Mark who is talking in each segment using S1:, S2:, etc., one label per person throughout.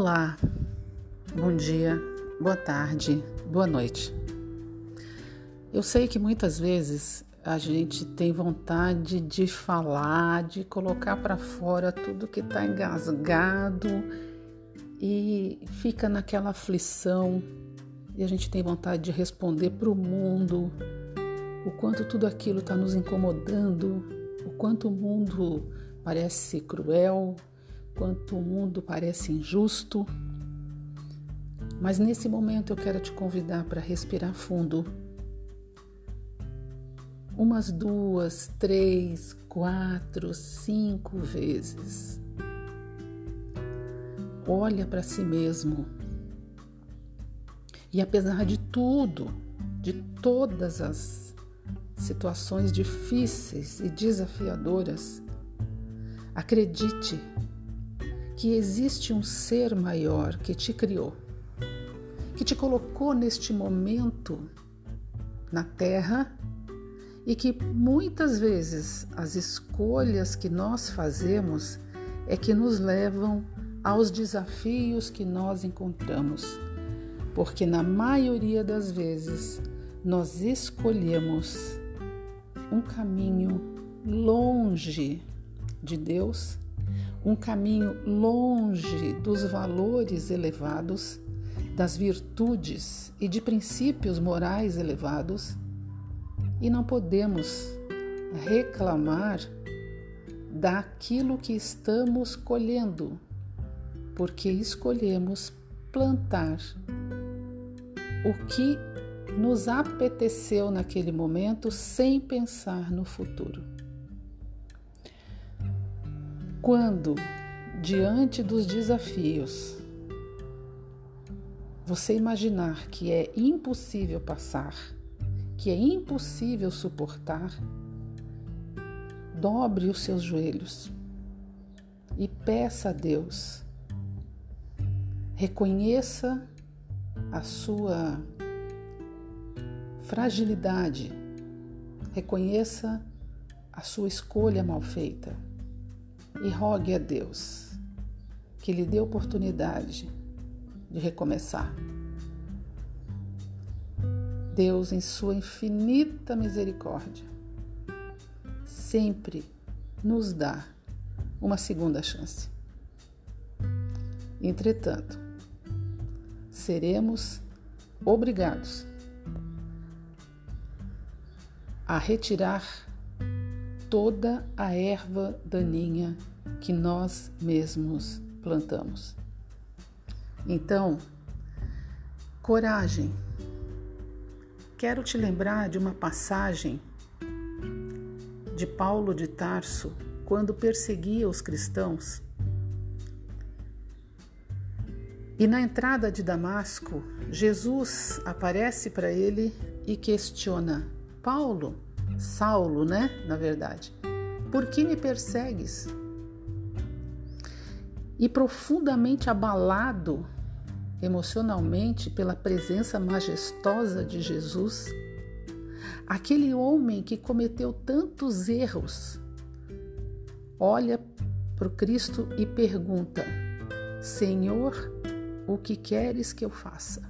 S1: Olá, bom dia, boa tarde, boa noite. Eu sei que muitas vezes a gente tem vontade de falar, de colocar para fora tudo que está engasgado e fica naquela aflição e a gente tem vontade de responder para o mundo o quanto tudo aquilo está nos incomodando, o quanto o mundo parece cruel, quanto o mundo parece injusto. Mas nesse momento eu quero te convidar para respirar fundo. Umas duas, três, quatro, cinco vezes. Olha para si mesmo. E apesar de tudo, de todas as situações difíceis e desafiadoras, acredite que existe um ser maior que te criou, que te colocou neste momento na Terra e que muitas vezes as escolhas que nós fazemos é que nos levam aos desafios que nós encontramos, porque na maioria das vezes nós escolhemos um caminho longe de Deus um caminho longe dos valores elevados, das virtudes e de princípios morais elevados, e não podemos reclamar daquilo que estamos colhendo, porque escolhemos plantar o que nos apeteceu naquele momento sem pensar no futuro. Quando, diante dos desafios, você imaginar que é impossível passar, que é impossível suportar, dobre os seus joelhos e peça a Deus. Reconheça a sua fragilidade, reconheça a sua escolha mal feita e rogue a Deus que lhe dê oportunidade de recomeçar. Deus, em sua infinita misericórdia, sempre nos dá uma segunda chance. Entretanto, seremos obrigados a retirar toda a erva daninha que nós mesmos plantamos. Então, coragem. Quero te lembrar de uma passagem de Paulo de Tarso quando perseguia os cristãos. E na entrada de Damasco, Jesus aparece para ele e questiona: Paulo, Saulo, né? Na verdade. Por que me persegues? E profundamente abalado emocionalmente pela presença majestosa de Jesus, aquele homem que cometeu tantos erros, olha para o Cristo e pergunta: Senhor, o que queres que eu faça?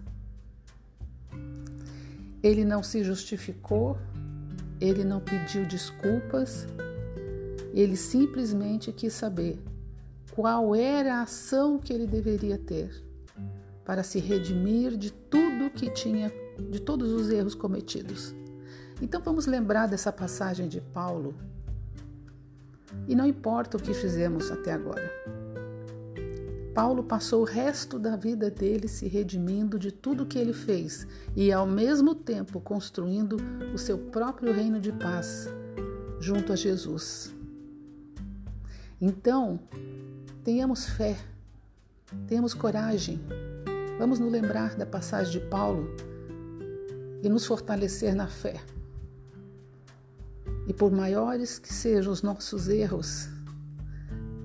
S1: Ele não se justificou, ele não pediu desculpas, ele simplesmente quis saber qual era a ação que ele deveria ter para se redimir de tudo que tinha, de todos os erros cometidos. Então vamos lembrar dessa passagem de Paulo. E não importa o que fizemos até agora. Paulo passou o resto da vida dele se redimindo de tudo que ele fez e, ao mesmo tempo, construindo o seu próprio reino de paz junto a Jesus. Então, tenhamos fé, tenhamos coragem, vamos nos lembrar da passagem de Paulo e nos fortalecer na fé. E por maiores que sejam os nossos erros,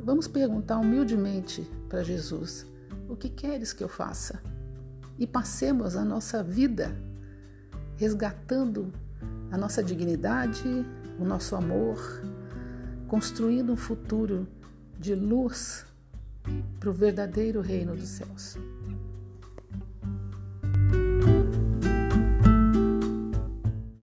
S1: vamos perguntar humildemente para Jesus: O que queres que eu faça? E passemos a nossa vida resgatando a nossa dignidade, o nosso amor, construindo um futuro de luz para o verdadeiro reino dos céus.